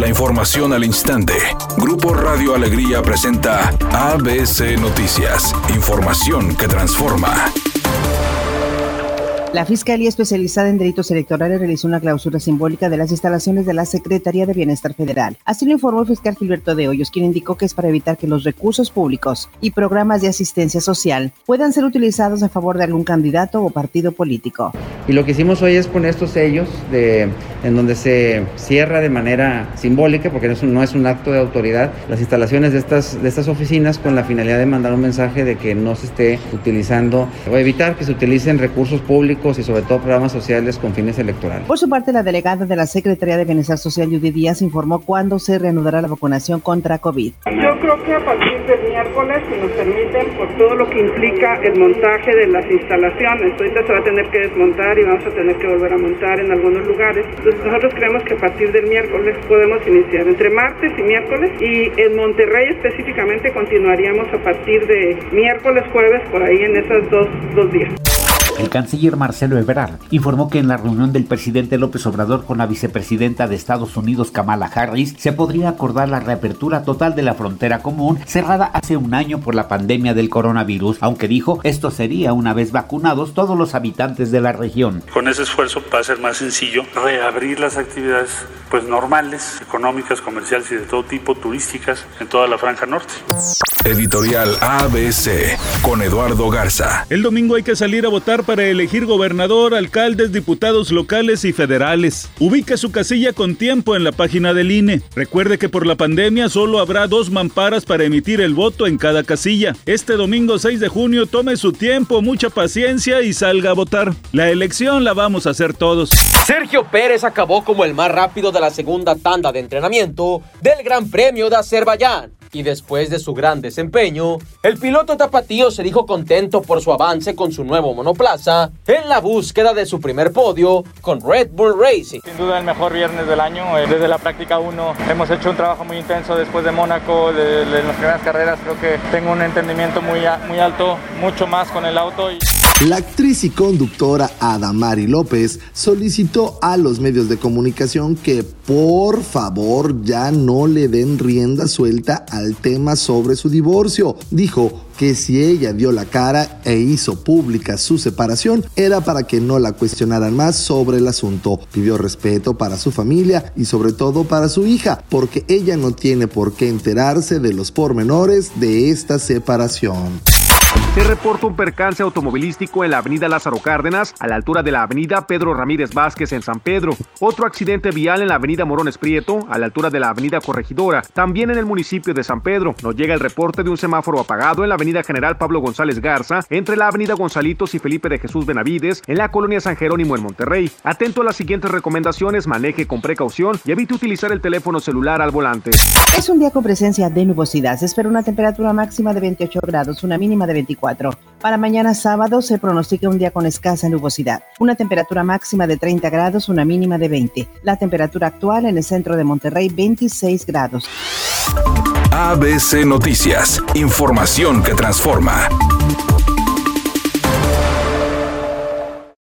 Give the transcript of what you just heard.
La información al instante. Grupo Radio Alegría presenta ABC Noticias. Información que transforma. La Fiscalía Especializada en Delitos Electorales realizó una clausura simbólica de las instalaciones de la Secretaría de Bienestar Federal. Así lo informó el fiscal Gilberto de Hoyos, quien indicó que es para evitar que los recursos públicos y programas de asistencia social puedan ser utilizados a favor de algún candidato o partido político. Y lo que hicimos hoy es poner estos sellos de, en donde se cierra de manera simbólica, porque no es un acto de autoridad, las instalaciones de estas, de estas oficinas con la finalidad de mandar un mensaje de que no se esté utilizando o evitar que se utilicen recursos públicos y sobre todo programas sociales con fines electorales. Por su parte, la delegada de la Secretaría de Bienestar Social, Judy Díaz, informó cuándo se reanudará la vacunación contra COVID. Yo creo que a partir del miércoles, si nos permiten, por todo lo que implica el montaje de las instalaciones. Ahorita se va a tener que desmontar y vamos a tener que volver a montar en algunos lugares. Nosotros creemos que a partir del miércoles podemos iniciar, entre martes y miércoles, y en Monterrey específicamente continuaríamos a partir de miércoles, jueves, por ahí en esos dos, dos días. El canciller Marcelo Ebrard informó que en la reunión del presidente López Obrador con la vicepresidenta de Estados Unidos Kamala Harris se podría acordar la reapertura total de la frontera común cerrada hace un año por la pandemia del coronavirus, aunque dijo esto sería una vez vacunados todos los habitantes de la región. Con ese esfuerzo va a ser más sencillo reabrir las actividades pues normales, económicas, comerciales y de todo tipo, turísticas en toda la franja norte. Editorial ABC con Eduardo Garza. El domingo hay que salir a votar para elegir gobernador, alcaldes, diputados locales y federales. Ubique su casilla con tiempo en la página del INE. Recuerde que por la pandemia solo habrá dos mamparas para emitir el voto en cada casilla. Este domingo 6 de junio tome su tiempo, mucha paciencia y salga a votar. La elección la vamos a hacer todos. Sergio Pérez acabó como el más rápido de la segunda tanda de entrenamiento del Gran Premio de Azerbaiyán y después de su gran desempeño, el piloto tapatío se dijo contento por su avance con su nuevo monoplaza en la búsqueda de su primer podio con Red Bull Racing. Sin duda el mejor viernes del año, eh, desde la práctica 1 hemos hecho un trabajo muy intenso después de Mónaco, de, las primeras carreras, creo que tengo un entendimiento muy, muy alto, mucho más con el auto. Y... La actriz y conductora Adamari López solicitó a los medios de comunicación que por favor ya no le den rienda suelta al tema sobre su divorcio. Dijo que si ella dio la cara e hizo pública su separación era para que no la cuestionaran más sobre el asunto. Pidió respeto para su familia y sobre todo para su hija, porque ella no tiene por qué enterarse de los pormenores de esta separación. Se reporta un percance automovilístico en la avenida Lázaro Cárdenas, a la altura de la avenida Pedro Ramírez Vázquez en San Pedro. Otro accidente vial en la avenida Morones Prieto, a la altura de la avenida Corregidora, también en el municipio de San Pedro. Nos llega el reporte de un semáforo apagado en la avenida General Pablo González Garza, entre la avenida Gonzalitos y Felipe de Jesús Benavides, en la colonia San Jerónimo en Monterrey. Atento a las siguientes recomendaciones, maneje con precaución y evite utilizar el teléfono celular al volante. Es un día con presencia de nubosidad. Se espera una temperatura máxima de 28 grados, una mínima de 24 para mañana sábado se pronostica un día con escasa nubosidad, una temperatura máxima de 30 grados, una mínima de 20. La temperatura actual en el centro de Monterrey 26 grados. ABC Noticias, información que transforma.